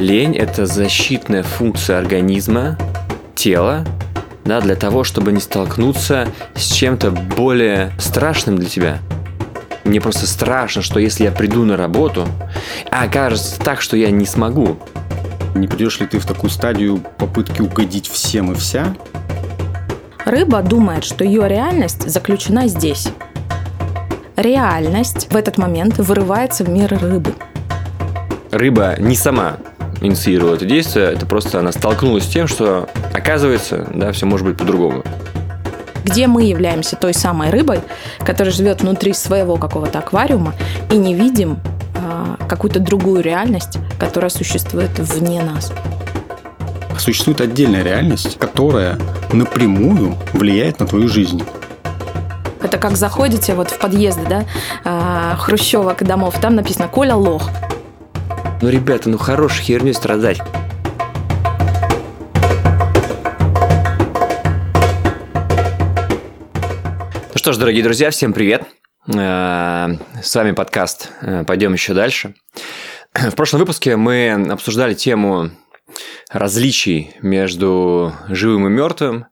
Лень – это защитная функция организма, тела, да, для того, чтобы не столкнуться с чем-то более страшным для тебя. Мне просто страшно, что если я приду на работу, а окажется так, что я не смогу. Не придешь ли ты в такую стадию попытки угодить всем и вся? Рыба думает, что ее реальность заключена здесь. Реальность в этот момент вырывается в мир рыбы. Рыба не сама инициировала это действие, это просто она столкнулась с тем, что оказывается, да, все может быть по-другому. Где мы являемся той самой рыбой, которая живет внутри своего какого-то аквариума и не видим э, какую-то другую реальность, которая существует вне нас. Существует отдельная реальность, которая напрямую влияет на твою жизнь. Это как заходите вот в подъезды, да, э, хрущевок домов, там написано «Коля лох». Ну, ребята, ну хорош херню страдать. Ну что ж, дорогие друзья, всем привет. Э, с вами подкаст э, «Пойдем еще дальше». В прошлом выпуске мы обсуждали тему различий между живым и мертвым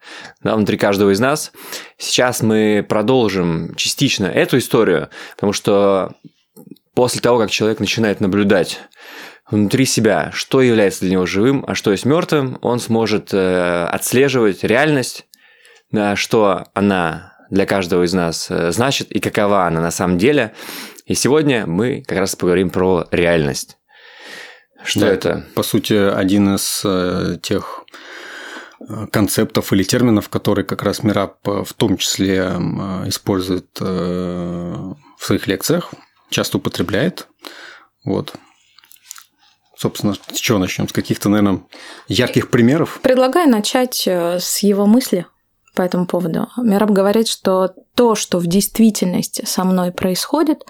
да, внутри каждого из нас. Сейчас мы продолжим частично эту историю, потому что после того, как человек начинает наблюдать внутри себя, что является для него живым, а что есть мертвым, он сможет э, отслеживать реальность, да, что она для каждого из нас э, значит и какова она на самом деле. И сегодня мы как раз поговорим про реальность. Что да, это? По сути, один из э, тех э, концептов или терминов, которые как раз Мираб э, в том числе использует в своих лекциях, часто употребляет. Вот. Собственно, с чего начнем? С каких-то, наверное, ярких примеров? Предлагаю начать э, с его мысли по этому поводу. Мираб говорит, что то, что в действительности со мной происходит,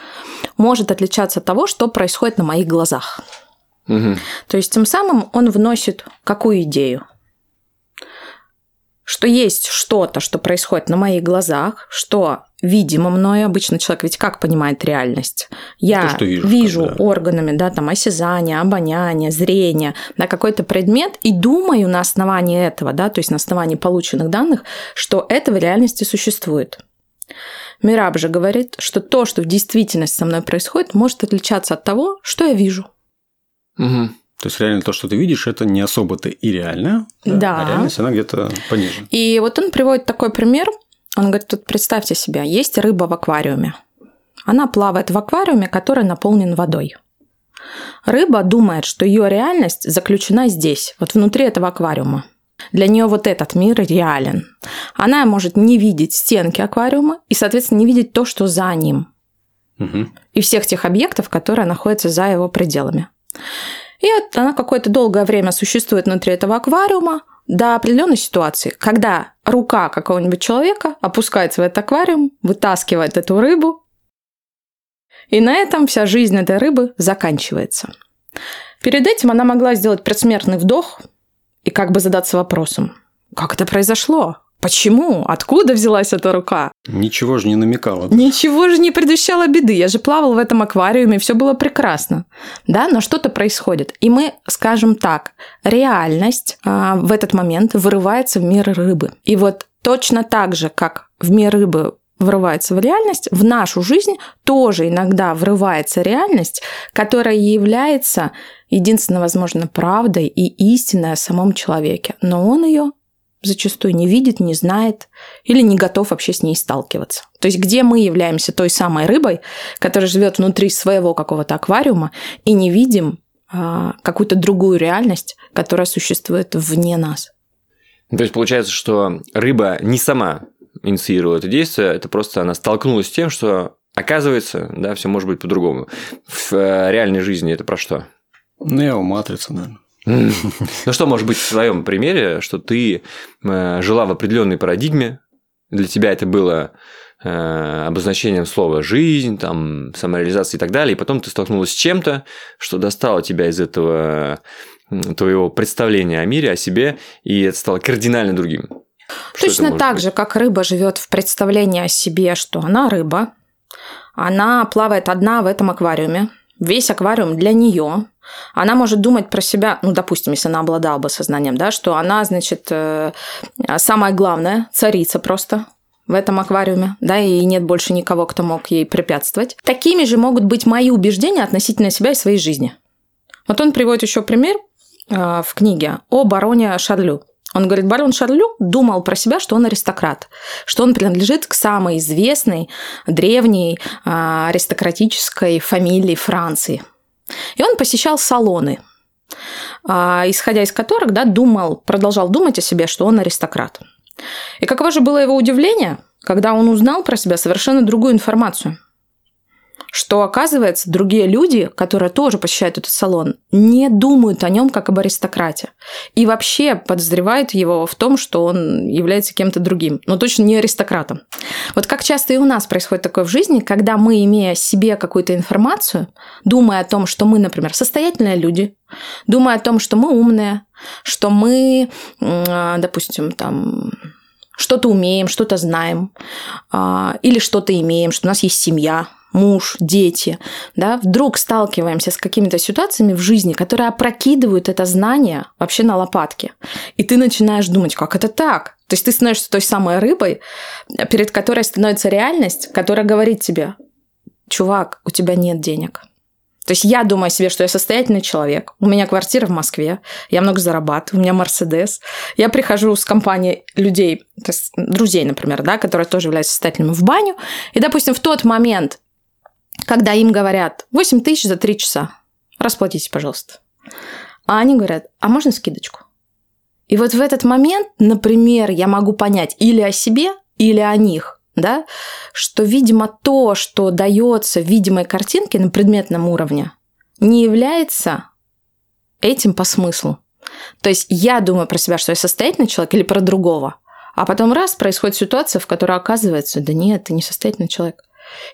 может отличаться от того, что происходит на моих глазах. Угу. То есть тем самым он вносит какую идею? Что есть что-то, что происходит на моих глазах, что видимо мною. Обычно человек ведь как понимает реальность? Я То, вижу, вижу когда... органами, да, там осязание, обоняние, зрение, да, какой-то предмет и думаю на основании этого, да, то есть на основании полученных данных, что это в реальности существует. Мираб же говорит, что то, что в действительности со мной происходит, может отличаться от того, что я вижу. Угу. То есть реально то, что ты видишь, это не особо-то и реально, да, да. а реальность она где-то пониже. И вот он приводит такой пример – он говорит, тут представьте себе, есть рыба в аквариуме. Она плавает в аквариуме, который наполнен водой. Рыба думает, что ее реальность заключена здесь, вот внутри этого аквариума. Для нее вот этот мир реален. Она может не видеть стенки аквариума и, соответственно, не видеть то, что за ним. Угу. И всех тех объектов, которые находятся за его пределами. И она какое-то долгое время существует внутри этого аквариума, до определенной ситуации, когда рука какого-нибудь человека опускается в этот аквариум, вытаскивает эту рыбу, и на этом вся жизнь этой рыбы заканчивается. Перед этим она могла сделать предсмертный вдох и как бы задаться вопросом, как это произошло? Почему? Откуда взялась эта рука? Ничего же не намекало. Ничего же не предвещало беды. Я же плавал в этом аквариуме, все было прекрасно. Да, но что-то происходит. И мы скажем так, реальность а, в этот момент вырывается в мир рыбы. И вот точно так же, как в мир рыбы врывается в реальность, в нашу жизнь тоже иногда врывается реальность, которая является единственно, возможно, правдой и истиной о самом человеке. Но он ее зачастую не видит, не знает или не готов вообще с ней сталкиваться. То есть где мы являемся той самой рыбой, которая живет внутри своего какого-то аквариума и не видим а, какую-то другую реальность, которая существует вне нас. То есть получается, что рыба не сама инициировала это действие, это просто она столкнулась с тем, что оказывается, да, все может быть по-другому. В э, реальной жизни это про что? Нео матрица, наверное. Ну что может быть в своем примере, что ты э, жила в определенной парадигме, для тебя это было э, обозначением слова жизнь, там, самореализация и так далее, и потом ты столкнулась с чем-то, что достало тебя из этого твоего представления о мире, о себе, и это стало кардинально другим. Что Точно так быть? же, как рыба живет в представлении о себе, что она рыба, она плавает одна в этом аквариуме, весь аквариум для нее, Она может думать про себя, ну, допустим, если она обладала бы сознанием, да, что она, значит, э, самая главная, царица просто в этом аквариуме, да, и нет больше никого, кто мог ей препятствовать. Такими же могут быть мои убеждения относительно себя и своей жизни. Вот он приводит еще пример э, в книге о бароне Шарлю. Он говорит, барон Шарлю думал про себя, что он аристократ, что он принадлежит к самой известной древней а, аристократической фамилии Франции. И он посещал салоны, а, исходя из которых да, думал, продолжал думать о себе, что он аристократ. И каково же было его удивление, когда он узнал про себя совершенно другую информацию – что, оказывается, другие люди, которые тоже посещают этот салон, не думают о нем как об аристократе. И вообще подозревают его в том, что он является кем-то другим, но точно не аристократом. Вот как часто и у нас происходит такое в жизни, когда мы, имея себе какую-то информацию, думая о том, что мы, например, состоятельные люди, думая о том, что мы умные, что мы, допустим, там что-то умеем, что-то знаем, а, или что-то имеем, что у нас есть семья, муж, дети, да, вдруг сталкиваемся с какими-то ситуациями в жизни, которые опрокидывают это знание вообще на лопатки. И ты начинаешь думать, как это так? То есть ты становишься той самой рыбой, перед которой становится реальность, которая говорит тебе, чувак, у тебя нет денег. То есть я думаю о себе, что я состоятельный человек. У меня квартира в Москве, я много зарабатываю, у меня Мерседес. Я прихожу с компанией людей, то есть друзей, например, да, которые тоже являются состоятельными в баню. И, допустим, в тот момент когда им говорят 8 тысяч за 3 часа, расплатитесь, пожалуйста. А они говорят, а можно скидочку? И вот в этот момент, например, я могу понять или о себе, или о них, да, что, видимо, то, что дается в видимой картинке на предметном уровне, не является этим по смыслу. То есть я думаю про себя, что я состоятельный человек или про другого, а потом раз происходит ситуация, в которой оказывается, да нет, ты не состоятельный человек.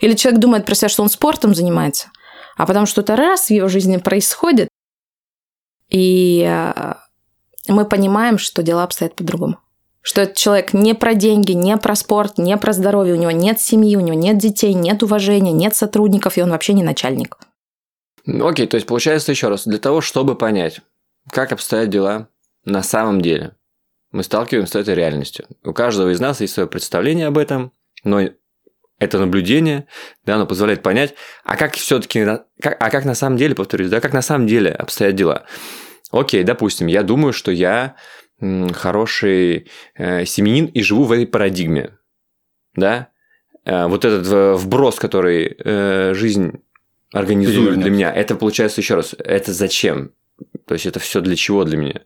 Или человек думает про себя, что он спортом занимается, а потом что-то раз в его жизни происходит, и э, мы понимаем, что дела обстоят по-другому. Что этот человек не про деньги, не про спорт, не про здоровье, у него нет семьи, у него нет детей, нет уважения, нет сотрудников, и он вообще не начальник. Окей, то есть получается еще раз, для того, чтобы понять, как обстоят дела на самом деле, мы сталкиваемся с этой реальностью. У каждого из нас есть свое представление об этом, но это наблюдение, да, оно позволяет понять, а как все-таки, а как на самом деле, повторюсь, да, как на самом деле обстоят дела. Окей, допустим, я думаю, что я хороший э, семьянин и живу в этой парадигме, да, э, вот этот э, вброс, который э, жизнь организует для меня, это получается еще раз, это зачем? То есть это все для чего для меня?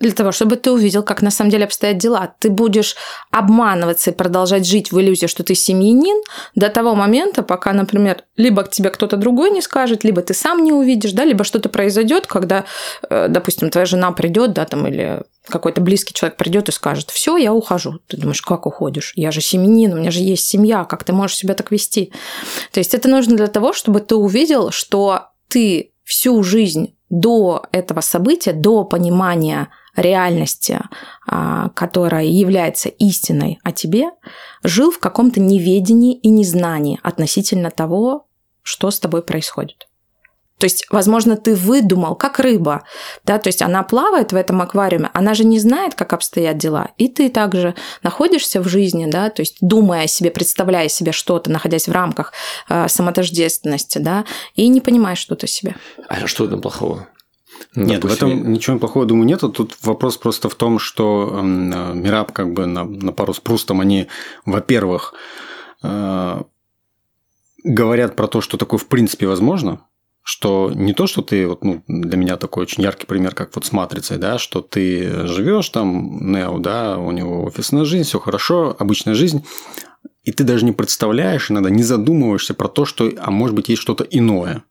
Для того, чтобы ты увидел, как на самом деле обстоят дела. Ты будешь обманываться и продолжать жить в иллюзии, что ты семьянин до того момента, пока, например, либо к тебе кто-то другой не скажет, либо ты сам не увидишь, да, либо что-то произойдет, когда, э, допустим, твоя жена придет, да, там, или какой-то близкий человек придет и скажет, все, я ухожу. Ты думаешь, как уходишь? Я же семьянин, у меня же есть семья, как ты можешь себя так вести? То есть это нужно для того, чтобы ты увидел, что ты всю жизнь до этого события, до понимания реальности, а, которая является истиной о тебе, жил в каком-то неведении и незнании относительно того, что с тобой происходит. То есть, возможно, ты выдумал, как рыба, да, то есть она плавает в этом аквариуме, она же не знает, как обстоят дела, и ты также находишься в жизни, да, то есть думая о себе, представляя себе что-то, находясь в рамках э, самотождественности, да, и не понимаешь что-то себе. А что там плохого? Нет, допустим, в этом ничего плохого, думаю, нету. Тут вопрос просто в том, что э, Мираб как бы на, на пару с Прустом, они, во-первых, э, говорят про то, что такое в принципе возможно, что не то, что ты, вот, ну, для меня такой очень яркий пример, как вот с матрицей, да, что ты живешь там, Нео, да, у него офисная жизнь, все хорошо, обычная жизнь, и ты даже не представляешь, иногда не задумываешься про то, что, а может быть, есть что-то иное.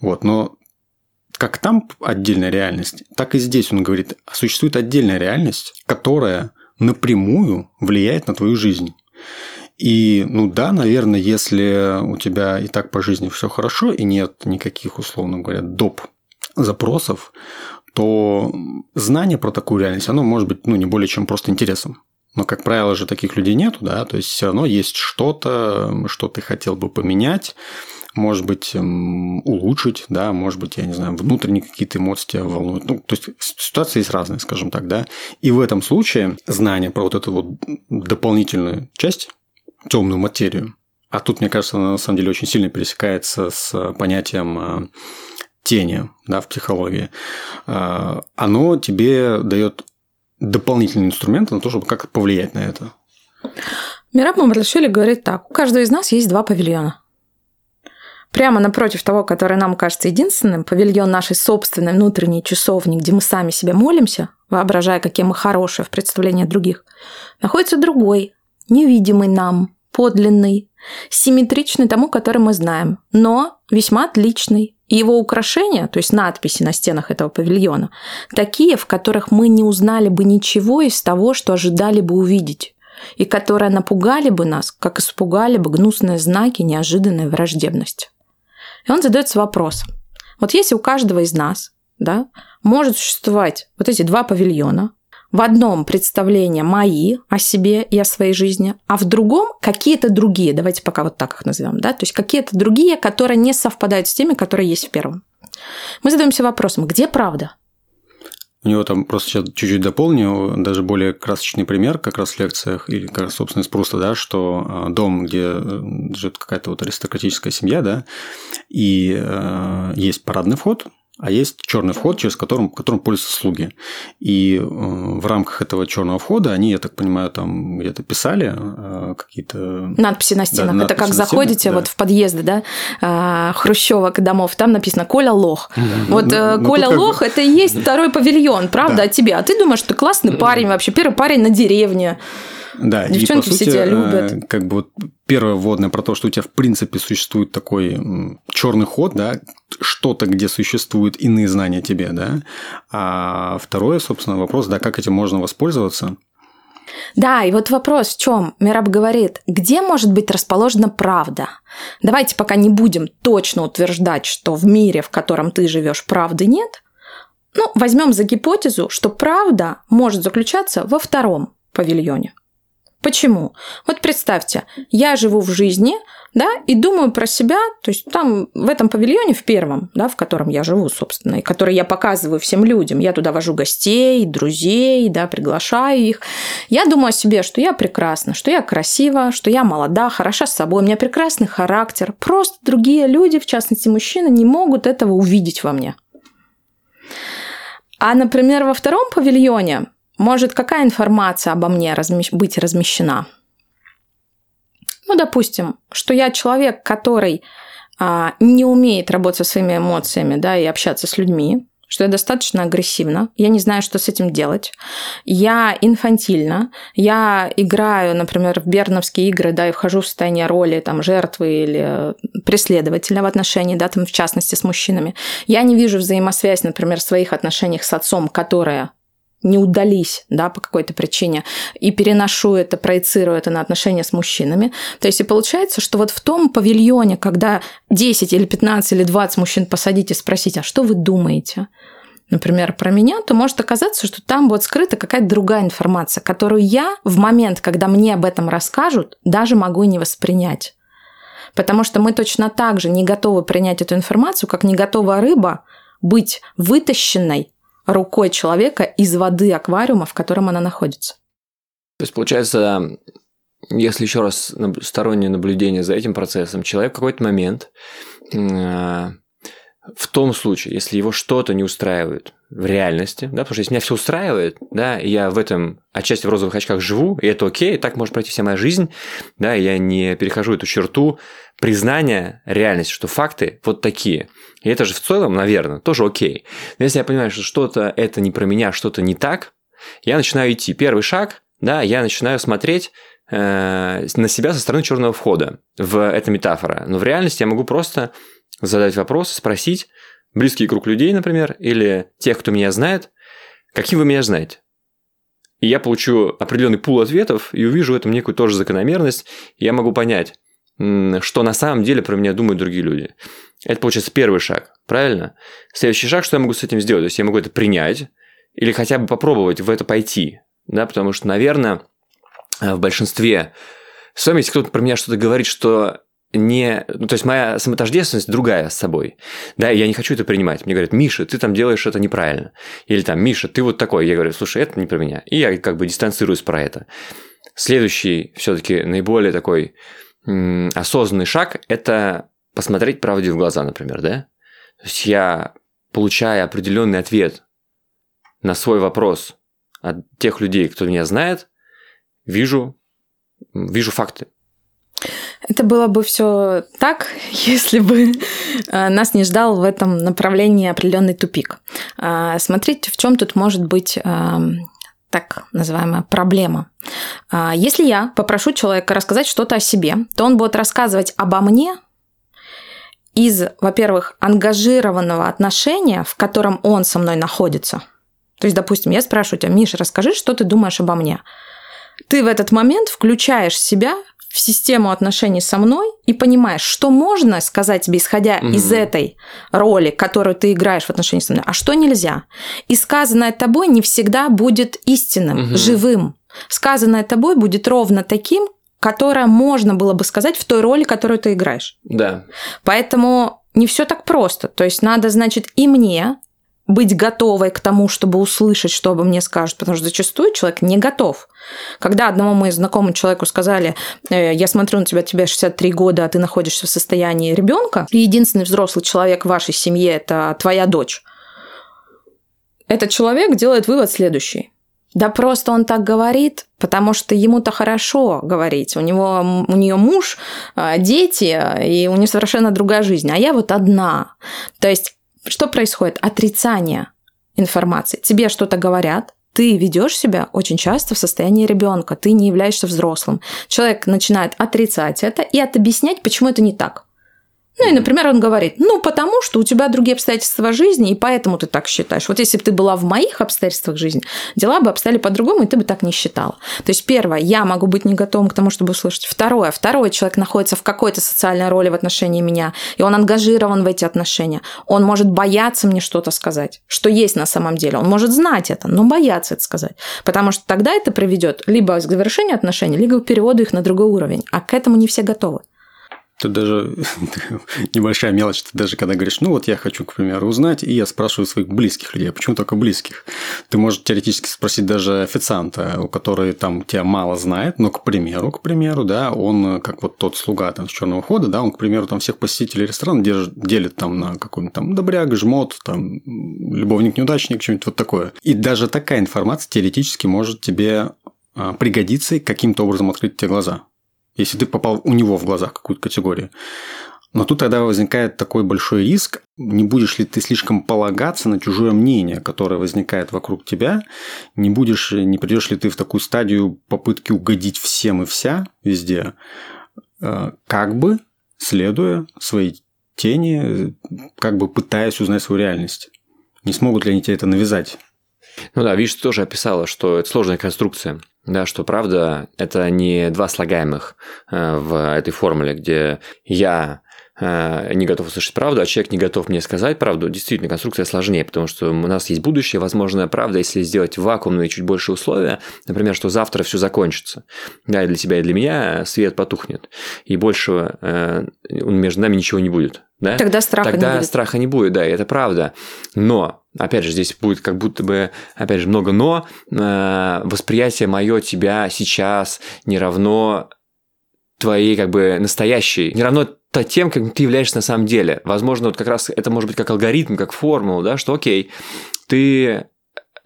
Вот, но как там отдельная реальность, так и здесь он говорит, существует отдельная реальность, которая напрямую влияет на твою жизнь. И, ну да, наверное, если у тебя и так по жизни все хорошо, и нет никаких, условно говоря, доп. запросов, то знание про такую реальность, оно может быть ну, не более чем просто интересом. Но, как правило же, таких людей нету, да, то есть все равно есть что-то, что ты хотел бы поменять, может быть, улучшить, да, может быть, я не знаю, внутренние какие-то эмоции тебя волнуют. Ну, то есть ситуации есть разные, скажем так, да. И в этом случае знание про вот эту вот дополнительную часть, темную материю, а тут, мне кажется, она на самом деле очень сильно пересекается с понятием а, тени да, в психологии, а, оно тебе дает дополнительный инструмент на то, чтобы как повлиять на это. Мираб Мамадлашвили говорит так. У каждого из нас есть два павильона. Прямо напротив того, который нам кажется единственным, павильон нашей собственной внутренней часовни, где мы сами себе молимся, воображая, какие мы хорошие в представлении других, находится другой, невидимый нам, подлинный, симметричный тому, который мы знаем, но весьма отличный. И его украшения, то есть надписи на стенах этого павильона, такие, в которых мы не узнали бы ничего из того, что ожидали бы увидеть и которые напугали бы нас, как испугали бы гнусные знаки неожиданной враждебности. И он задается вопросом. Вот если у каждого из нас да, может существовать вот эти два павильона, в одном представления мои о себе и о своей жизни, а в другом какие-то другие, давайте пока вот так их назовем, да, то есть какие-то другие, которые не совпадают с теми, которые есть в первом. Мы задаемся вопросом, где правда? У него там просто сейчас чуть-чуть дополню, даже более красочный пример как раз в лекциях, или как собственно из Пруста, да, что а, дом, где э, живет какая-то вот аристократическая семья, да, и э, есть парадный вход, а есть черный вход, через которым, которым пользуются слуги. И э, в рамках этого черного входа они, я так понимаю, там где-то писали э, какие-то... Надписи на стенах. Да, Это как заходите стенах, вот да. в подъезды, да, э, хрущевок домов, там написано «Коля лох». Да, вот ну, ну, Коля лох – это и есть второй павильон, правда, да. от тебя. А ты думаешь, что ты классный парень вообще, первый парень на деревне. Да, Девчонки и, по сути, все тебя любят. Как бы вот первое вводное про то, что у тебя в принципе существует такой черный ход, да, что-то, где существуют иные знания тебе, да. А второе, собственно, вопрос, да, как этим можно воспользоваться. Да, и вот вопрос в чем? Мираб говорит, где может быть расположена правда? Давайте пока не будем точно утверждать, что в мире, в котором ты живешь, правды нет. Ну, возьмем за гипотезу, что правда может заключаться во втором павильоне. Почему? Вот представьте, я живу в жизни, да, и думаю про себя, то есть там в этом павильоне, в первом, да, в котором я живу, собственно, и который я показываю всем людям, я туда вожу гостей, друзей, да, приглашаю их. Я думаю о себе, что я прекрасна, что я красива, что я молода, хороша с собой, у меня прекрасный характер. Просто другие люди, в частности мужчины, не могут этого увидеть во мне. А, например, во втором павильоне может, какая информация обо мне размещ... быть размещена? Ну, допустим, что я человек, который а, не умеет работать со своими эмоциями, да, и общаться с людьми, что я достаточно агрессивна, я не знаю, что с этим делать. Я инфантильна, я играю, например, в берновские игры, да, и вхожу в состояние роли там, жертвы или преследователя в отношении, да, там, в частности, с мужчинами. Я не вижу взаимосвязь, например, в своих отношениях с отцом, которая не удались, да, по какой-то причине, и переношу это, проецирую это на отношения с мужчинами. То есть и получается, что вот в том павильоне, когда 10 или 15 или 20 мужчин посадить и спросить, а что вы думаете? например, про меня, то может оказаться, что там вот скрыта какая-то другая информация, которую я в момент, когда мне об этом расскажут, даже могу не воспринять. Потому что мы точно так же не готовы принять эту информацию, как не готова рыба быть вытащенной рукой человека из воды аквариума, в котором она находится. То есть, получается, если еще раз стороннее наблюдение за этим процессом, человек в какой-то момент э, в том случае, если его что-то не устраивает в реальности, да, потому что если меня все устраивает, да, и я в этом отчасти в розовых очках живу, и это окей, так может пройти вся моя жизнь, да, и я не перехожу эту черту признания реальности, что факты вот такие. И это же в целом, наверное, тоже окей. Но если я понимаю, что что-то это не про меня, что-то не так, я начинаю идти. Первый шаг, да, я начинаю смотреть э, на себя со стороны черного входа. В это метафора. Но в реальности я могу просто задать вопрос, спросить близкий круг людей, например, или тех, кто меня знает, каким вы меня знаете. И я получу определенный пул ответов и увижу в этом некую тоже закономерность, и я могу понять, что на самом деле про меня думают другие люди. Это получается первый шаг, правильно? Следующий шаг, что я могу с этим сделать? То есть я могу это принять или хотя бы попробовать в это пойти, да, потому что, наверное, в большинстве своем, если кто-то про меня что-то говорит, что не... Ну, то есть моя самотождественность другая с собой. Да, я не хочу это принимать. Мне говорят, Миша, ты там делаешь это неправильно. Или там, Миша, ты вот такой. Я говорю, слушай, это не про меня. И я как бы дистанцируюсь про это. Следующий, все-таки наиболее такой м- осознанный шаг – это посмотреть правде в глаза, например, да? То есть я, получая определенный ответ на свой вопрос от тех людей, кто меня знает, вижу, вижу факты. Это было бы все так, если бы э, нас не ждал в этом направлении определенный тупик. А, смотрите, в чем тут может быть эм, так называемая проблема. А, если я попрошу человека рассказать что-то о себе, то он будет рассказывать обо мне из, во-первых, ангажированного отношения, в котором он со мной находится. То есть, допустим, я спрашиваю тебя, Миша, расскажи, что ты думаешь обо мне. Ты в этот момент включаешь себя в систему отношений со мной и понимаешь, что можно сказать тебе, исходя mm из этой роли, которую ты играешь в отношении со мной, а что нельзя. И сказанное тобой не всегда будет истинным, mm живым. Сказанное тобой будет ровно таким, которое можно было бы сказать в той роли, которую ты играешь. Да. Поэтому не все так просто. То есть надо, значит, и мне быть готовой к тому, чтобы услышать, что обо мне скажут, потому что зачастую человек не готов. Когда одному моему знакомому человеку сказали, «Э, я смотрю на тебя, тебе 63 года, а ты находишься в состоянии ребенка, и единственный взрослый человек в вашей семье – это твоя дочь, этот человек делает вывод следующий. Да просто он так говорит, потому что ему-то хорошо говорить. У него у нее муж, э, дети, и у нее совершенно другая жизнь. А я вот одна. То есть что происходит? Отрицание информации. Тебе что-то говорят, ты ведешь себя очень часто в состоянии ребенка, ты не являешься взрослым. Человек начинает отрицать это и объяснять, почему это не так. Ну и, например, он говорит, ну потому что у тебя другие обстоятельства жизни, и поэтому ты так считаешь. Вот если бы ты была в моих обстоятельствах жизни, дела бы обстояли по-другому, и ты бы так не считала. То есть, первое, я могу быть не готовым к тому, чтобы услышать. Второе, второй человек находится в какой-то социальной роли в отношении меня, и он ангажирован в эти отношения. Он может бояться мне что-то сказать, что есть на самом деле. Он может знать это, но бояться это сказать. Потому что тогда это приведет либо к завершению отношений, либо к переводу их на другой уровень. А к этому не все готовы. Тут даже небольшая мелочь, ты даже когда говоришь, ну вот я хочу, к примеру, узнать, и я спрашиваю своих близких людей, а почему только близких? Ты можешь теоретически спросить даже официанта, у которого там тебя мало знает, но, к примеру, к примеру, да, он как вот тот слуга там с черного хода, да, он, к примеру, там всех посетителей ресторана делит, делит там на какой-нибудь там добряг, жмот, там любовник-неудачник, что-нибудь вот такое. И даже такая информация теоретически может тебе а, пригодиться и каким-то образом открыть тебе глаза если ты попал у него в глазах какую-то категорию. Но тут тогда возникает такой большой риск, не будешь ли ты слишком полагаться на чужое мнение, которое возникает вокруг тебя, не будешь, не придешь ли ты в такую стадию попытки угодить всем и вся везде, э, как бы следуя своей тени, как бы пытаясь узнать свою реальность. Не смогут ли они тебе это навязать? Ну да, видишь, ты тоже описала, что это сложная конструкция. Да, что правда, это не два слагаемых э, в этой формуле, где я э, не готов услышать правду, а человек не готов мне сказать правду, действительно, конструкция сложнее, потому что у нас есть будущее, возможно, правда, если сделать вакуумные чуть больше условия, например, что завтра все закончится, да, и для тебя, и для меня свет потухнет, и больше э, между нами ничего не будет. Да? Тогда страха Тогда не будет. страха не будет, да, и это правда. Но опять же, здесь будет как будто бы, опять же, много но, э, восприятие мое тебя сейчас не равно твоей как бы настоящей, не равно тем, как ты являешься на самом деле. Возможно, вот как раз это может быть как алгоритм, как формула, да, что окей, ты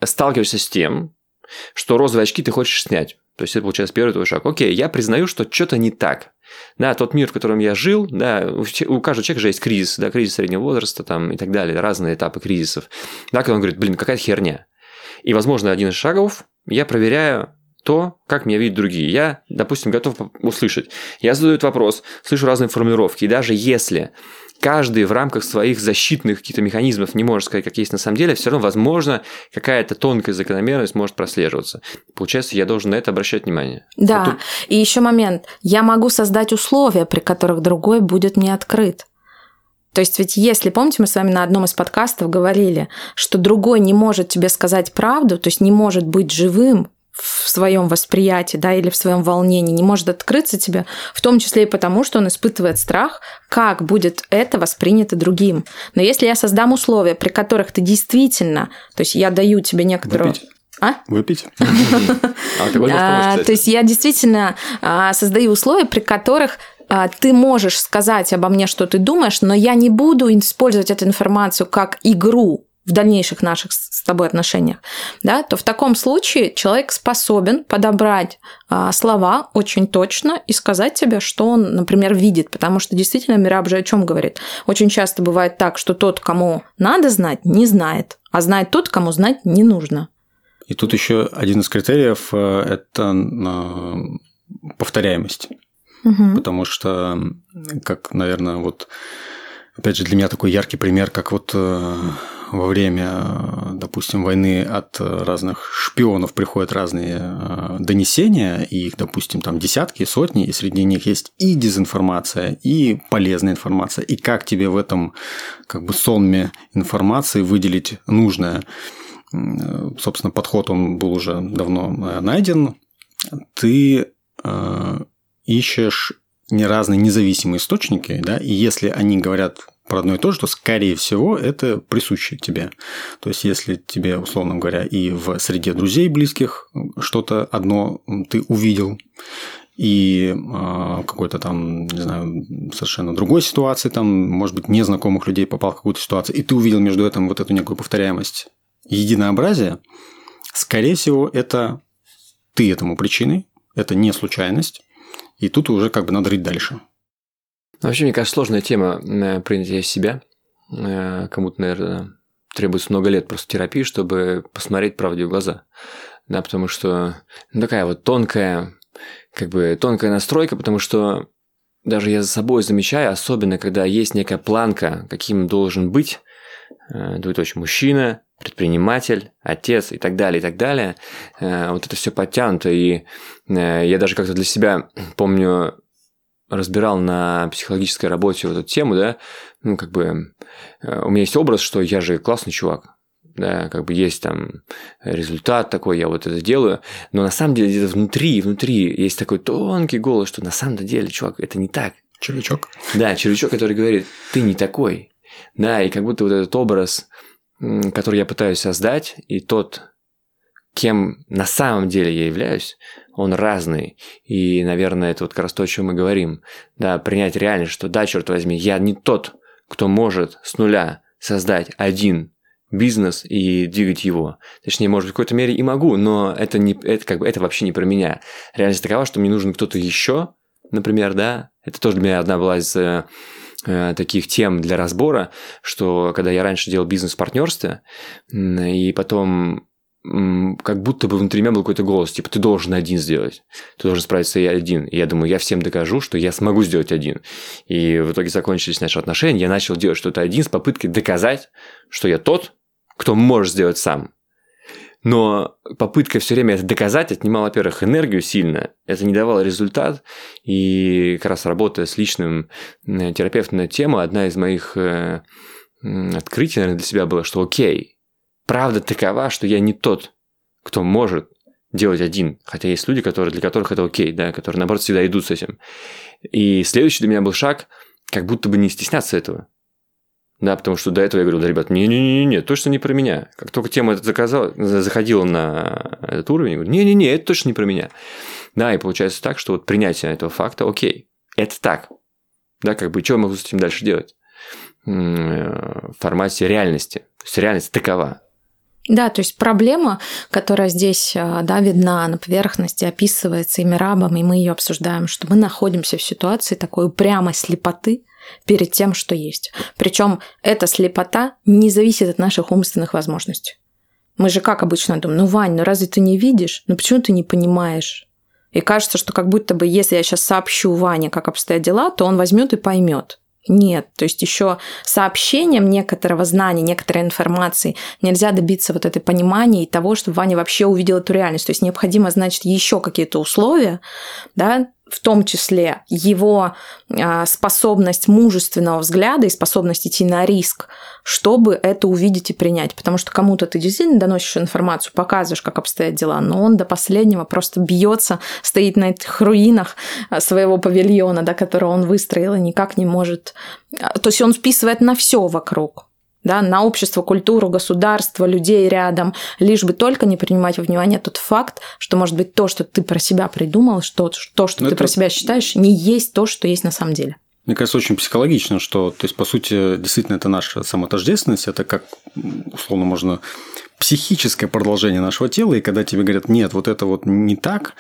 сталкиваешься с тем, что розовые очки ты хочешь снять. То есть это получается первый твой шаг. Окей, я признаю, что что-то не так. Да, тот мир, в котором я жил, да, у, каждого человека же есть кризис, да, кризис среднего возраста там и так далее, разные этапы кризисов. Да, когда он говорит, блин, какая-то херня. И, возможно, один из шагов, я проверяю то, как меня видят другие. Я, допустим, готов услышать. Я задаю этот вопрос, слышу разные формулировки. И даже если каждый в рамках своих защитных каких-то механизмов не может сказать, как есть на самом деле, все равно, возможно, какая-то тонкая закономерность может прослеживаться. Получается, я должен на это обращать внимание. Да, вот тут... и еще момент. Я могу создать условия, при которых другой будет мне открыт. То есть ведь если, помните, мы с вами на одном из подкастов говорили, что другой не может тебе сказать правду, то есть не может быть живым в своем восприятии, да, или в своем волнении, не может открыться тебе, в том числе и потому, что он испытывает страх, как будет это воспринято другим. Но если я создам условия, при которых ты действительно, то есть я даю тебе некоторую... Выпить. А? Выпить. А, кстати. То есть я действительно а, создаю условия, при которых а, ты можешь сказать обо мне, что ты думаешь, но я не буду использовать эту информацию как игру в дальнейших наших с тобой отношениях, да, то в таком случае человек способен подобрать а, слова очень точно и сказать тебе, что он, например, видит, потому что действительно Мираб же о чем говорит. Очень часто бывает так, что тот, кому надо знать, не знает, а знает тот, кому знать не нужно. И тут еще один из критериев э, – это э, повторяемость. Мгм. Потому что, как, наверное, вот, опять же, для меня такой яркий пример, как вот э, во время, э, допустим, войны от э, разных шпионов приходят разные э, донесения, и их, допустим, там десятки, сотни, и среди них есть и дезинформация, и полезная информация, и как тебе в этом как бы сонме информации выделить нужное. М, Собственно, подход, он был уже давно э, найден. Ты э, ищешь не разные независимые источники, да, и если они говорят про одно и то же, то, скорее всего, это присуще тебе. То есть, если тебе, условно говоря, и в среде друзей близких что-то одно ты увидел, и э, какой-то там, не знаю, совершенно другой ситуации, там, может быть, незнакомых людей попал в какую-то ситуацию, и ты увидел между этим вот эту некую повторяемость, единообразие, скорее всего, это ты этому причиной, это не случайность, и тут уже как бы надо рыть дальше. Ну, Вообще, мне кажется, сложная тема э, принятия себя. Э, Кому-то, наверное, требуется много лет просто терапии, чтобы посмотреть правде в глаза. Да, потому что ну, такая вот тонкая, как бы тонкая настройка, потому что даже я за собой замечаю, особенно когда есть некая планка, каким должен быть, э, двоеточие, мужчина, предприниматель, отец и так далее, и так далее. Вот это все подтянуто, и я даже как-то для себя помню, разбирал на психологической работе вот эту тему, да, ну, как бы, э, у меня есть образ, что я же классный чувак, да, как бы есть там результат такой, я вот это делаю, но на самом деле где-то внутри, внутри есть такой тонкий голос, что на самом деле, чувак, это не так. Червячок. Да, червячок, который говорит, ты не такой. Да, и как будто вот этот образ, который я пытаюсь создать, и тот, кем на самом деле я являюсь, он разный. И, наверное, это вот как раз то, о чем мы говорим. Да, принять реальность, что да, черт возьми, я не тот, кто может с нуля создать один бизнес и двигать его. Точнее, может, в какой-то мере и могу, но это, не, это, как бы, это вообще не про меня. Реальность такова, что мне нужен кто-то еще, например, да. Это тоже для меня одна была из э, э, таких тем для разбора, что когда я раньше делал бизнес в партнерстве, и потом как будто бы внутри меня был какой-то голос, типа, ты должен один сделать, ты должен справиться и один. И я думаю, я всем докажу, что я смогу сделать один. И в итоге закончились наши отношения, я начал делать что-то один с попыткой доказать, что я тот, кто может сделать сам. Но попытка все время это доказать отнимала, во-первых, энергию сильно, это не давало результат. И как раз работая с личным э, терапевтом на тему, одна из моих э, открытий, наверное, для себя было, что окей, правда такова, что я не тот, кто может делать один. Хотя есть люди, которые, для которых это окей, да, которые, наоборот, всегда идут с этим. И следующий для меня был шаг, как будто бы не стесняться этого. Да, потому что до этого я говорил, да, ребят, не-не-не, точно не про меня. Как только тема эта заказала, заходила на этот уровень, я говорю, не-не-не, это точно не про меня. Да, и получается так, что вот принятие этого факта, окей, это так. Да, как бы, что я могу с этим дальше делать? М, В формате реальности. То есть реальность такова. Да, то есть проблема, которая здесь а, да, видна на поверхности, описывается ими рабом, и мы ее обсуждаем, что мы находимся в ситуации такой упрямой слепоты перед тем, что есть. Причем эта слепота не зависит от наших умственных возможностей. Мы же как обычно думаем, ну, Вань, ну разве ты не видишь? Ну почему ты не понимаешь? И кажется, что как будто бы, если я сейчас сообщу Ване, как обстоят дела, то он возьмет и поймет. Нет, то есть еще сообщением некоторого знания, некоторой информации нельзя добиться вот этой понимания и того, чтобы Ваня вообще увидел эту реальность. То есть необходимо, значит, еще какие-то условия, да, в том числе его а, способность мужественного взгляда и способность идти на риск, чтобы это увидеть и принять. Потому что кому-то ты действительно доносишь информацию, показываешь, как обстоят дела, но он до последнего просто бьется, стоит на этих руинах а, своего павильона, да, которого он выстроил, и никак не может... А, то есть он списывает на все вокруг да, на общество, культуру, государство, людей рядом, лишь бы только не принимать во внимание тот факт, что, может быть, то, что ты про себя придумал, что, то, что Но ты это... про себя считаешь, не есть то, что есть на самом деле. Мне кажется, очень психологично, что, то есть, по сути, действительно, это наша самотождественность, это как, условно, можно психическое продолжение нашего тела, и когда тебе говорят, нет, вот это вот не так,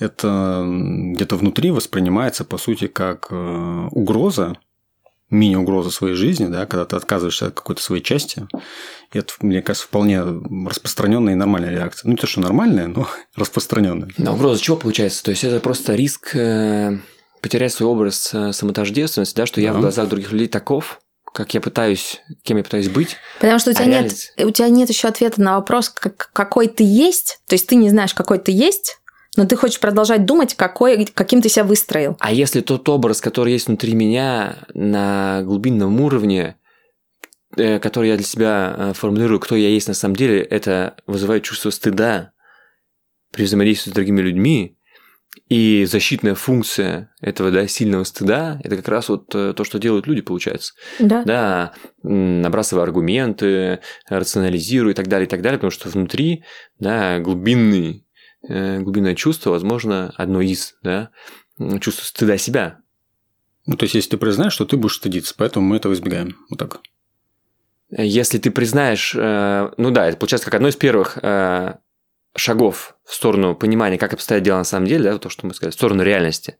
это где-то внутри воспринимается, по сути, как э, угроза, мини-угроза своей жизни, да, когда ты отказываешься от какой-то своей части. И это, мне кажется, вполне распространенная и нормальная реакция. Ну, не то, что нормальная, но распространенная. Но угроза чего получается? То есть это просто риск э, потерять свой образ э, самотождественности, да, что я да. в глазах других людей таков, как я пытаюсь, кем я пытаюсь быть. Потому что у тебя, а нет, у тебя нет еще ответа на вопрос, как, какой ты есть. То есть ты не знаешь, какой ты есть, но ты хочешь продолжать думать, какой, каким ты себя выстроил. А если тот образ, который есть внутри меня на глубинном уровне, э, который я для себя э, формулирую, кто я есть на самом деле, это вызывает чувство стыда при взаимодействии с другими людьми, и защитная функция этого да, сильного стыда – это как раз вот э, то, что делают люди, получается. Да. Да, набрасывая аргументы, рационализируя и так далее, и так далее, потому что внутри да, глубинный глубинное чувство, возможно, одно из, да, чувство стыда себя. Ну, то есть, если ты признаешь, что ты будешь стыдиться, поэтому мы этого избегаем. Вот так. Если ты признаешь, э, ну да, это получается как одно из первых э, шагов в сторону понимания, как обстоят дела на самом деле, да, то, что мы сказали, в сторону реальности.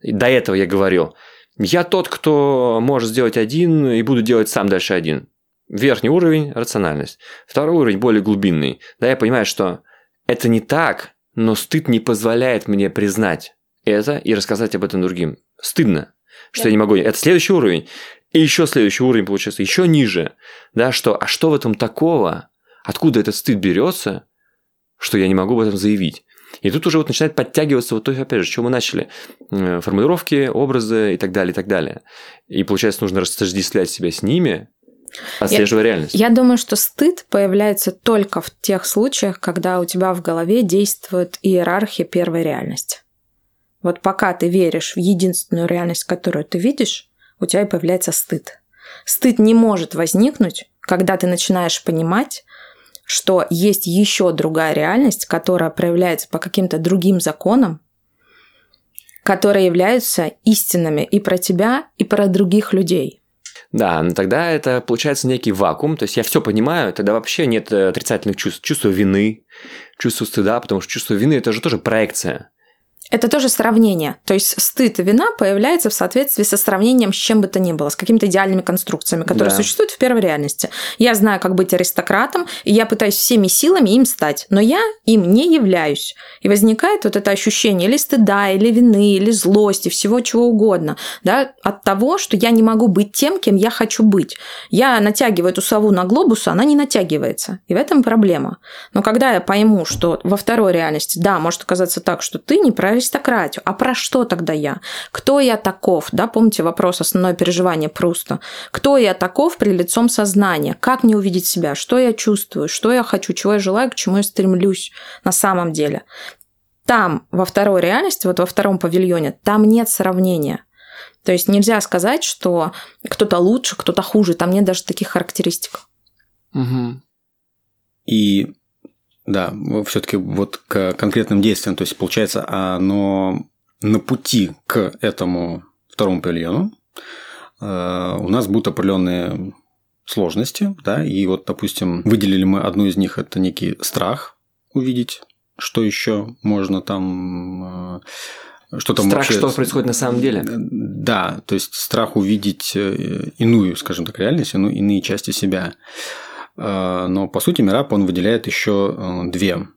И до этого я говорил, я тот, кто может сделать один и буду делать сам дальше один. Верхний уровень – рациональность. Второй уровень – более глубинный. Да, я понимаю, что это не так, но стыд не позволяет мне признать это и рассказать об этом другим. Стыдно, что да. я не могу. Это следующий уровень. И еще следующий уровень получается, еще ниже. Да, что, а что в этом такого? Откуда этот стыд берется, что я не могу об этом заявить? И тут уже вот начинает подтягиваться вот то, опять же, с чего мы начали. Э, формулировки, образы и так далее, и так далее. И получается, нужно растождествлять себя с ними, Отслеживая я, реальность. Я думаю, что стыд появляется только в тех случаях, когда у тебя в голове действует иерархия первой реальности. Вот пока ты веришь в единственную реальность, которую ты видишь, у тебя и появляется стыд. Стыд не может возникнуть, когда ты начинаешь понимать, что есть еще другая реальность, которая проявляется по каким-то другим законам, которые являются истинными и про тебя, и про других людей. Да, но тогда это получается некий вакуум, то есть я все понимаю, тогда вообще нет э, отрицательных чувств, чувство вины, чувство стыда, потому что чувство вины это же тоже проекция. Это тоже сравнение. То есть стыд и вина появляется в соответствии со сравнением с чем бы то ни было, с какими-то идеальными конструкциями, которые да. существуют в первой реальности. Я знаю, как быть аристократом, и я пытаюсь всеми силами им стать, но я им не являюсь. И возникает вот это ощущение или стыда, или вины, или злости, всего чего угодно, да, от того, что я не могу быть тем, кем я хочу быть. Я натягиваю эту сову на глобус, она не натягивается. И в этом проблема. Но когда я пойму, что во второй реальности, да, может оказаться так, что ты не про аристократию. А про что тогда я? Кто я таков? Да, помните вопрос основное переживание Пруста. Кто я таков при лицом сознания? Как мне увидеть себя? Что я чувствую? Что я хочу? Чего я желаю? К чему я стремлюсь на самом деле? Там, во второй реальности, вот во втором павильоне, там нет сравнения. То есть нельзя сказать, что кто-то лучше, кто-то хуже. Там нет даже таких характеристик. Угу. И да, все-таки вот к конкретным действиям, то есть получается, оно на пути к этому второму павильону э, у нас будут определенные сложности, да, и вот, допустим, выделили мы одну из них, это некий страх увидеть, что еще можно там э, что там страх, вообще... что происходит на самом деле. Да, то есть страх увидеть э, иную, скажем так, реальность, иные части себя. Э, но по сути Мирап он выделяет еще э, две.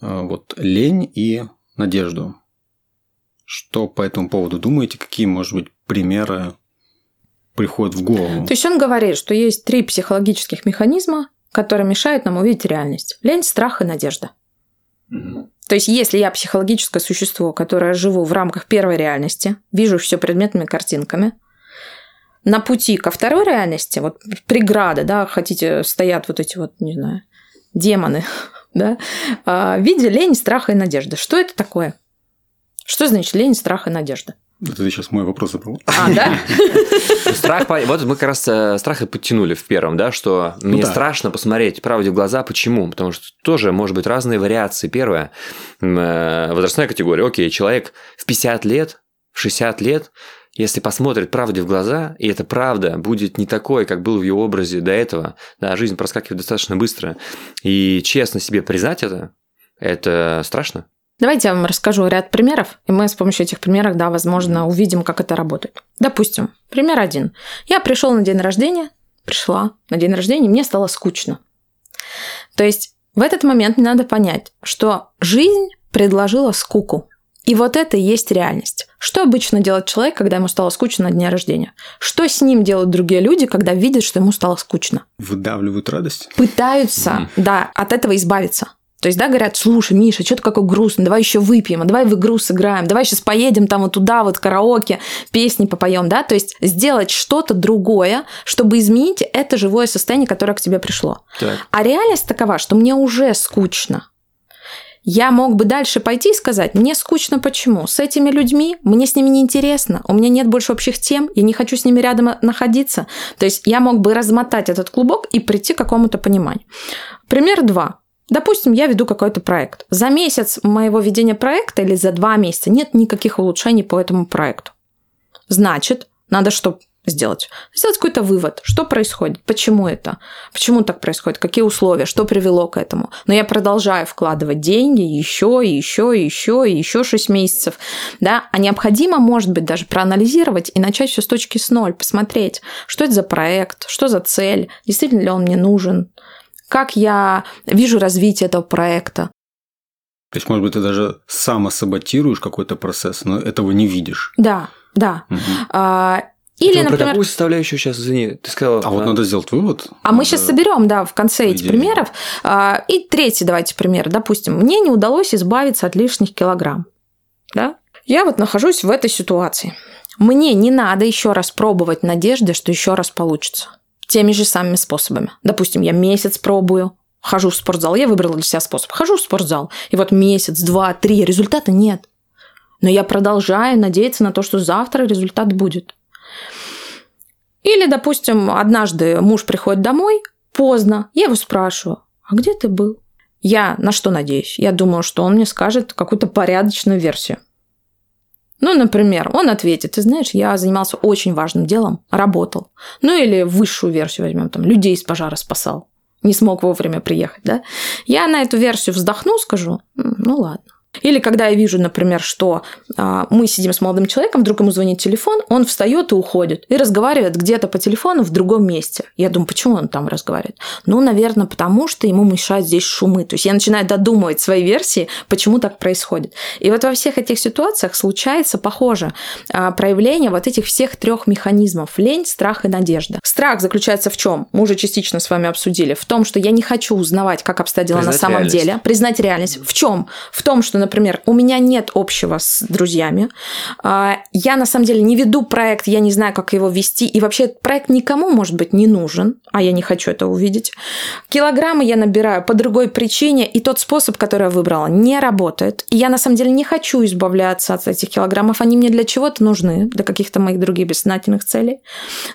Э, вот лень и надежду. Что по этому поводу думаете? Какие, может быть, примеры приходят в голову? То есть он говорит, что есть три психологических механизма, которые мешают нам увидеть реальность. Лень, страх и надежда. Угу. То есть, если я психологическое существо, которое живу в рамках первой реальности, вижу все предметными картинками, на пути ко второй реальности, вот преграда, да, хотите, стоят вот эти вот, не знаю, демоны, да, а, в виде лень, страха и надежды. Что это такое? Что значит лень, страх и надежда? Это ты сейчас мой вопрос забыл. А, да? Страх, вот мы как раз э, страх и подтянули в первом, да, что мне да. страшно посмотреть правде в глаза. Почему? Потому что тоже может быть разные вариации. Первое, э, возрастная категория. Окей, человек в 50 лет, в 60 лет, если посмотрит правде в глаза, и эта правда будет не такой, как был в ее образе до этого, да, жизнь проскакивает достаточно быстро, и честно себе признать это, это страшно. Давайте я вам расскажу ряд примеров, и мы с помощью этих примеров, да, возможно, увидим, как это работает. Допустим, пример один. Я пришел на день рождения, пришла на день рождения, мне стало скучно. То есть в этот момент мне надо понять, что жизнь предложила скуку. И вот это и есть реальность. Что обычно делает человек, когда ему стало скучно на дне рождения? Что с ним делают другие люди, когда видят, что ему стало скучно? Выдавливают радость? Пытаются, mm. да, от этого избавиться. То есть, да, говорят, слушай, Миша, что ты какой грустный, давай еще выпьем, а давай в игру сыграем, давай сейчас поедем там вот туда, вот караоке, песни попоем, да, то есть сделать что-то другое, чтобы изменить это живое состояние, которое к тебе пришло. Так. А реальность такова, что мне уже скучно. Я мог бы дальше пойти и сказать, мне скучно почему? С этими людьми, мне с ними неинтересно, у меня нет больше общих тем, я не хочу с ними рядом находиться. То есть я мог бы размотать этот клубок и прийти к какому-то пониманию. Пример два. Допустим, я веду какой-то проект. За месяц моего ведения проекта или за два месяца нет никаких улучшений по этому проекту. Значит, надо что сделать? Сделать какой-то вывод, что происходит, почему это, почему так происходит, какие условия, что привело к этому. Но я продолжаю вкладывать деньги еще, и еще, и еще, и еще 6 месяцев. Да? А необходимо, может быть, даже проанализировать и начать все с точки с ноль, посмотреть, что это за проект, что за цель, действительно ли он мне нужен, как я вижу развитие этого проекта. То есть, может быть, ты даже самосаботируешь какой-то процесс, но этого не видишь. Да, да. Угу. Или, Ты про например... какую составляющую сейчас, извини, ты сказала... А вот надо сделать вывод. А мы сейчас соберем, да, в конце эти идее. примеров. А, И третий, давайте пример. Допустим, мне не удалось избавиться от лишних килограмм. Да? Я вот нахожусь в этой ситуации. Мне не надо еще раз пробовать надежды, что еще раз получится. Теми же самыми способами. Допустим, я месяц пробую, хожу в спортзал. Я выбрала для себя способ. Хожу в спортзал. И вот месяц, два, три, результата нет. Но я продолжаю надеяться на то, что завтра результат будет. Или, допустим, однажды муж приходит домой поздно, я его спрашиваю, а где ты был? Я на что надеюсь? Я думаю, что он мне скажет какую-то порядочную версию. Ну, например, он ответит, ты знаешь, я занимался очень важным делом, работал. Ну, или высшую версию возьмем, там, людей из пожара спасал. Не смог вовремя приехать, да? Я на эту версию вздохну, скажу, ну ладно. Или когда я вижу, например, что а, мы сидим с молодым человеком, вдруг ему звонит телефон, он встает и уходит и разговаривает где-то по телефону в другом месте. Я думаю, почему он там разговаривает? Ну, наверное, потому что ему мешают здесь шумы. То есть я начинаю додумывать свои версии, почему так происходит. И вот во всех этих ситуациях случается похоже а, проявление вот этих всех трех механизмов: лень, страх и надежда. Страх заключается в чем? Мы уже частично с вами обсудили. В том, что я не хочу узнавать, как обстоят дела на самом реальность. деле, признать реальность. В чем? В том, что, например, у меня нет общего с друзьями. А, Я на самом деле не веду проект, я не знаю, как его вести. И вообще этот проект никому, может быть, не нужен, а я не хочу это увидеть. Килограммы я набираю по другой причине, и тот способ, который я выбрала, не работает. И я на самом деле не хочу избавляться от этих килограммов. Они мне для чего-то нужны, для каких-то моих других бессознательных целей.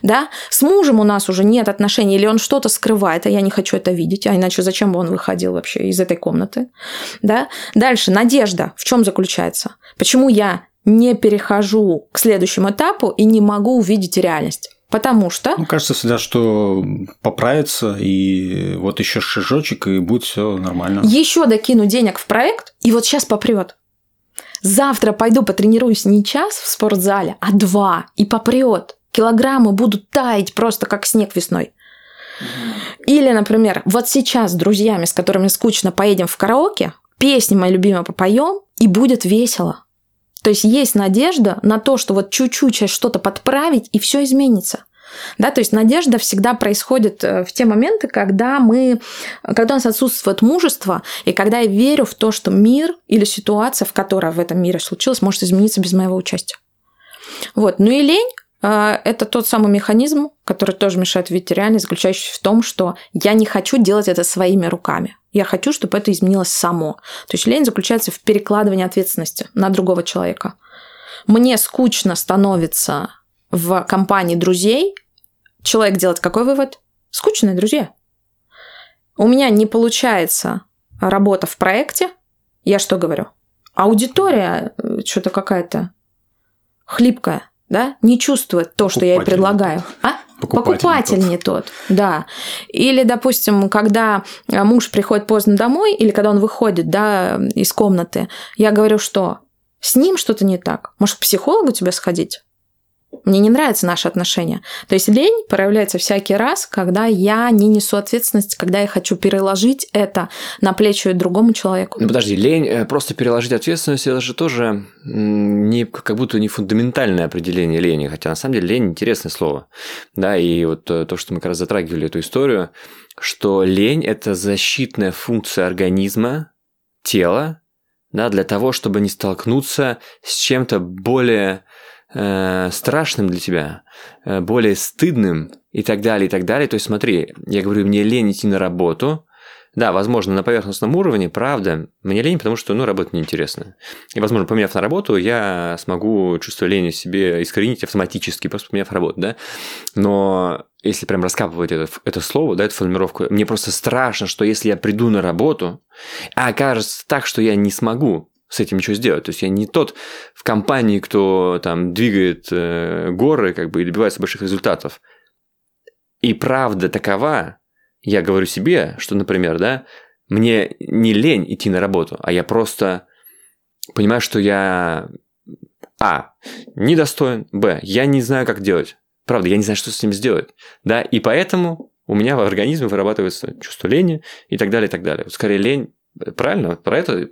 Да? С мужем у нас уже нет отношений, или он что-то скрывает, а я не хочу это видеть. А иначе зачем бы он выходил вообще из этой комнаты? Да? Дальше, надежда. В чем заключается? Почему я не перехожу к следующему этапу и не могу увидеть реальность? Потому что Ну, кажется всегда, что поправится, и вот еще шажочек, и будет все нормально. еще докину денег в проект, и вот сейчас попрет. Завтра пойду потренируюсь не час в спортзале, а два, и попрет. Килограммы будут таять просто как снег весной. Или, например, вот сейчас с друзьями, с которыми скучно, поедем в караоке, песни мои любимые попоем, и будет весело. То есть есть надежда на то, что вот чуть-чуть что-то подправить, и все изменится. Да, то есть надежда всегда происходит э, в те моменты, когда мы, когда у нас отсутствует мужество, и когда я верю в то, что мир или ситуация, в которой в этом мире случилась, может измениться без моего участия. Вот. Ну и лень это тот самый механизм, который тоже мешает видеть реальность, заключающийся в том, что я не хочу делать это своими руками. Я хочу, чтобы это изменилось само. То есть лень заключается в перекладывании ответственности на другого человека. Мне скучно становится в компании друзей, человек делает какой вывод? Скучные друзья. У меня не получается работа в проекте. Я что говорю? Аудитория э, что-то какая-то хлипкая, да, не чувствует то, что я ей предлагаю. А? Покупатель, Покупатель не, тот. не тот, да. Или, допустим, когда муж приходит поздно домой, или когда он выходит, да, из комнаты, я говорю, что с ним что-то не так. Может, к психологу тебе сходить? Мне не нравятся наши отношения. То есть лень проявляется всякий раз, когда я не несу ответственность, когда я хочу переложить это на плечи другому человеку. Ну подожди, лень, э, просто переложить ответственность, это же тоже не, как будто не фундаментальное определение лени, хотя на самом деле лень интересное слово. Да, и вот э, то, что мы как раз затрагивали эту историю, что лень – это защитная функция организма, тела, да, для того, чтобы не столкнуться с чем-то более э, страшным для тебя, э, более стыдным и так далее, и так далее. То есть смотри, я говорю, мне лень идти на работу, да, возможно, на поверхностном уровне, правда, мне лень, потому что, ну, работа неинтересна. И, возможно, поменяв на работу, я смогу чувство лени в себе искоренить автоматически, просто поменяв работу, да. Но если прям раскапывать это, это слово, да, эту формировку, мне просто страшно, что если я приду на работу, а окажется так, что я не смогу с этим ничего сделать. То есть я не тот в компании, кто там двигает э, горы как бы, и добивается больших результатов. И правда такова, я говорю себе, что, например, да, мне не лень идти на работу, а я просто понимаю, что я а. Недостоин. Б. Я не знаю, как делать. Правда, я не знаю, что с ним сделать. Да, и поэтому у меня в организме вырабатывается чувство лени и так далее, и так далее. Вот скорее лень, правильно? Про это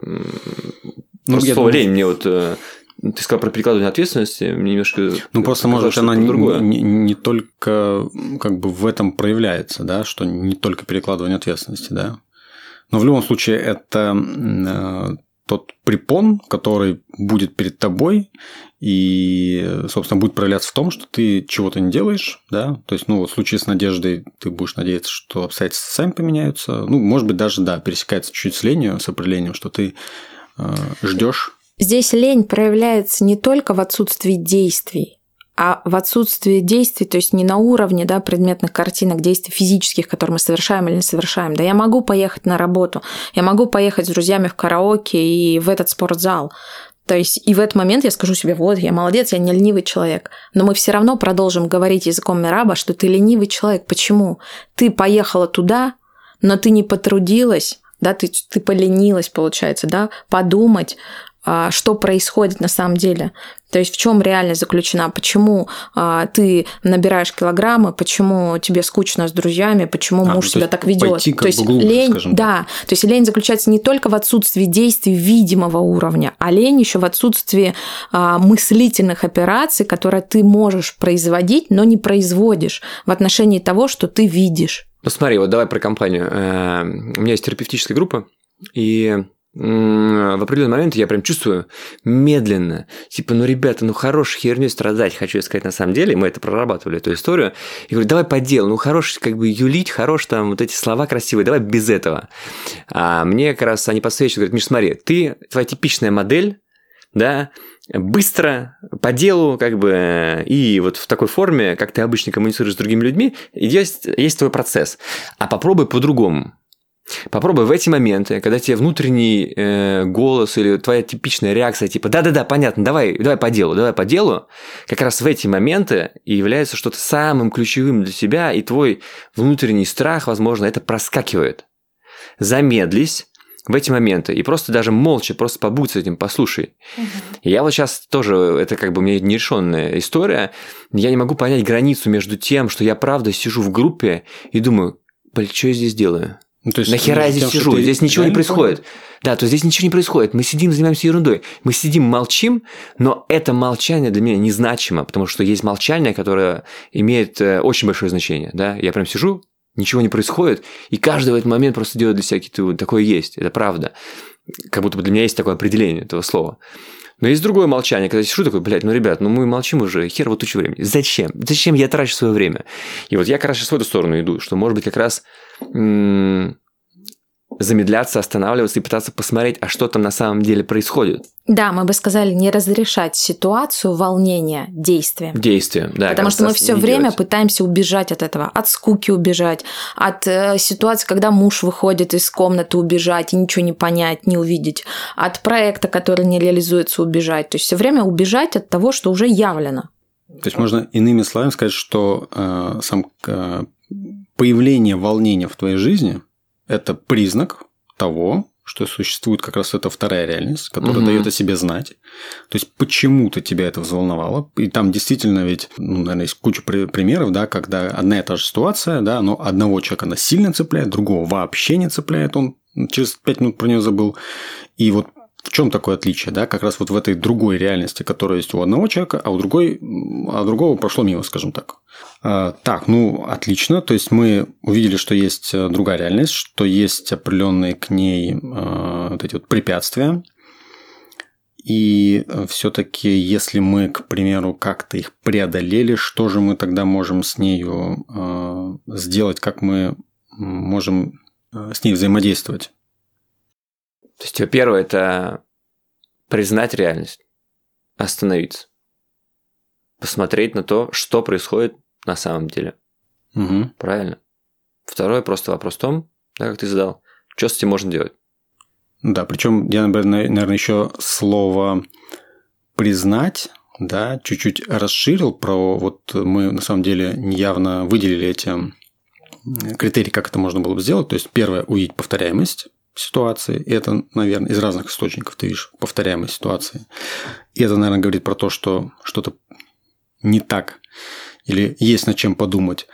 ну, слово думаю... лень мне вот э, ты сказал про перекладывание ответственности, мне немножко... Ну, просто, может, она не, не, не только как бы в этом проявляется, да, что не только перекладывание ответственности, да. Но в любом случае это э, тот препон, который будет перед тобой и, собственно, будет проявляться в том, что ты чего-то не делаешь, да, то есть, ну, вот в случае с надеждой ты будешь надеяться, что обстоятельства сами поменяются, ну, может быть, даже, да, пересекается чуть-чуть с ленью, с определением, что ты ждешь Здесь лень проявляется не только в отсутствии действий, а в отсутствии действий, то есть не на уровне да, предметных картинок, действий физических, которые мы совершаем или не совершаем. Да я могу поехать на работу, я могу поехать с друзьями в караоке и в этот спортзал. То есть и в этот момент я скажу себе, вот, я молодец, я не ленивый человек. Но мы все равно продолжим говорить языком Мираба, что ты ленивый человек. Почему? Ты поехала туда, но ты не потрудилась, да, ты, ты поленилась, получается, да, подумать, а, что происходит на самом деле. То есть в чем реальность заключена, почему а, ты набираешь килограммы, почему тебе скучно с друзьями, почему а, муж себя так ведет. то есть глубже, лень, да, то есть лень заключается не только в отсутствии действий видимого уровня, а лень еще в отсутствии а, мыслительных операций, которые ты можешь производить, но не производишь в отношении того, что ты видишь. Ну смотри, вот давай про компанию. Э, у меня есть терапевтическая группа, и в определенный момент я прям чувствую медленно, типа, ну, ребята, ну, хорош херню страдать, хочу я сказать на самом деле, мы это прорабатывали, эту историю, и говорю, давай по делу, ну, хорош как бы юлить, хорош там вот эти слова красивые, давай без этого. А мне как раз они подсвечивают, говорят, Миш, смотри, ты, твоя типичная модель, да, быстро, по делу, как бы, и вот в такой форме, как ты обычно коммуницируешь с другими людьми, есть, есть твой процесс. А попробуй по-другому. Попробуй в эти моменты, когда тебе внутренний э, голос или твоя типичная реакция, типа «да-да-да, понятно, давай, давай по делу, давай по делу», как раз в эти моменты и является что-то самым ключевым для тебя, и твой внутренний страх, возможно, это проскакивает. Замедлись, в эти моменты и просто даже молча, просто побудь с этим, послушай. Угу. Я вот сейчас тоже, это как бы у меня нерешенная история, я не могу понять границу между тем, что я правда сижу в группе и думаю, блин, что я здесь делаю? Ну, то есть Нахера я здесь тем, сижу? ты Здесь ничего не происходит. понял? Да, то есть здесь ничего не происходит. Мы сидим, занимаемся ерундой. Мы сидим, молчим, но это молчание для меня незначимо, потому что есть молчание, которое имеет э, очень большое значение. Да? Я прям сижу, ничего не происходит, и каждый в этот момент просто делает для себя какие-то... Такое есть, это правда. Как будто бы для меня есть такое определение этого слова. Но есть другое молчание, когда я сижу такой, блядь, ну, ребят, ну мы молчим уже хер вот тучу времени. Зачем? Зачем я трачу свое время? И вот я как раз сейчас в эту сторону иду, что, может быть, как раз м- замедляться, останавливаться и пытаться посмотреть, а что там на самом деле происходит. Да, мы бы сказали не разрешать ситуацию волнения действием. Действие, да. Потому что мы все время делать. пытаемся убежать от этого, от скуки убежать, от э, ситуации, когда муж выходит из комнаты убежать и ничего не понять, не увидеть, от проекта, который не реализуется, убежать. То есть все время убежать от того, что уже явлено. То есть можно иными словами сказать, что э, сам э, появление волнения в твоей жизни – это признак того, что существует как раз эта вторая реальность, которая Мгм. дает о себе знать. То есть почему-то тебя это взволновало. И там действительно ведь, ну, наверное, есть куча при- примеров, да, когда одна и та же ситуация, да, но одного человека она сильно цепляет, другого вообще не цепляет, он через пять минут про нее забыл. И вот в чем такое отличие, да, как раз вот в этой другой реальности, которая есть у одного человека, а у другой, а другого прошло мимо, скажем так. А, Так, ну отлично. То есть мы увидели, что есть э, другая реальность, что есть определенные к ней э, вот эти вот препятствия. И все-таки, если мы, к примеру, как-то их преодолели, что же мы тогда можем с нею э, сделать, как мы можем э, с ней взаимодействовать? То есть, первое – это признать реальность, остановиться, посмотреть на то, что происходит на самом деле. Угу. Правильно? Второе – просто вопрос в том, да, как ты задал, что с этим можно делать. Да, причем я, наверное, еще слово признать, да, чуть-чуть расширил про вот мы на самом деле явно выделили эти критерии, как это можно было бы сделать. То есть первое увидеть повторяемость ситуации. И это, наверное, из разных источников ты видишь повторяемость ситуации. И это, наверное, говорит про то, что что-то не так или есть над чем подумать.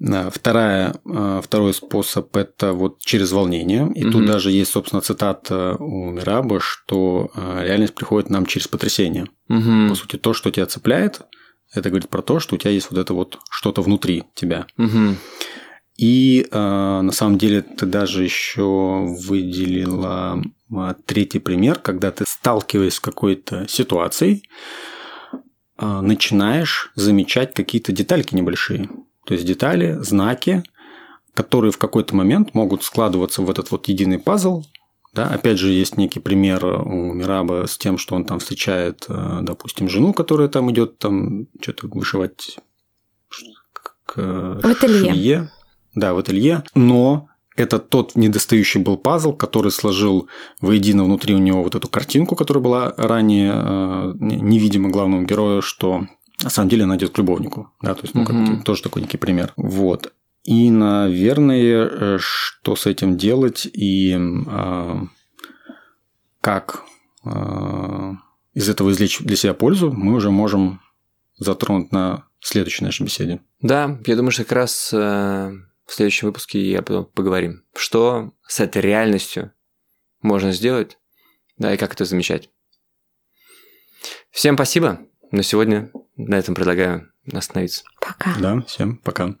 Вторая, второй способ – это вот через волнение. И mm-hmm. тут даже есть, собственно, цитата у Мираба, что реальность приходит нам через потрясение. Mm-hmm. По сути, то, что тебя цепляет, это говорит про то, что у тебя есть вот это вот что-то внутри тебя. Mm-hmm. И на самом деле ты даже еще выделила третий пример, когда ты сталкиваясь с какой-то ситуацией, начинаешь замечать какие-то детальки небольшие. То есть детали, знаки, которые в какой-то момент могут складываться в этот вот единый пазл. Да? Опять же, есть некий пример у Мираба с тем, что он там встречает, допустим, жену, которая там идет там что-то вышивать к в ателье. швее. Да, в ателье. Но это тот недостающий был пазл, который сложил воедино внутри у него вот эту картинку, которая была ранее э, невидима главному герою, что на самом деле она идет к любовнику. Да, то есть, ну, как тоже такой некий пример. Вот. И, наверное, э, что с этим делать и э, как э, из этого извлечь для себя пользу, мы уже можем затронуть на следующей нашей беседе. Да, я думаю, что как раз э, в следующем выпуске я потом поговорим, что с этой реальностью можно сделать, да, и как это замечать. Всем спасибо. На сегодня на этом предлагаю остановиться. Пока. Да, всем пока.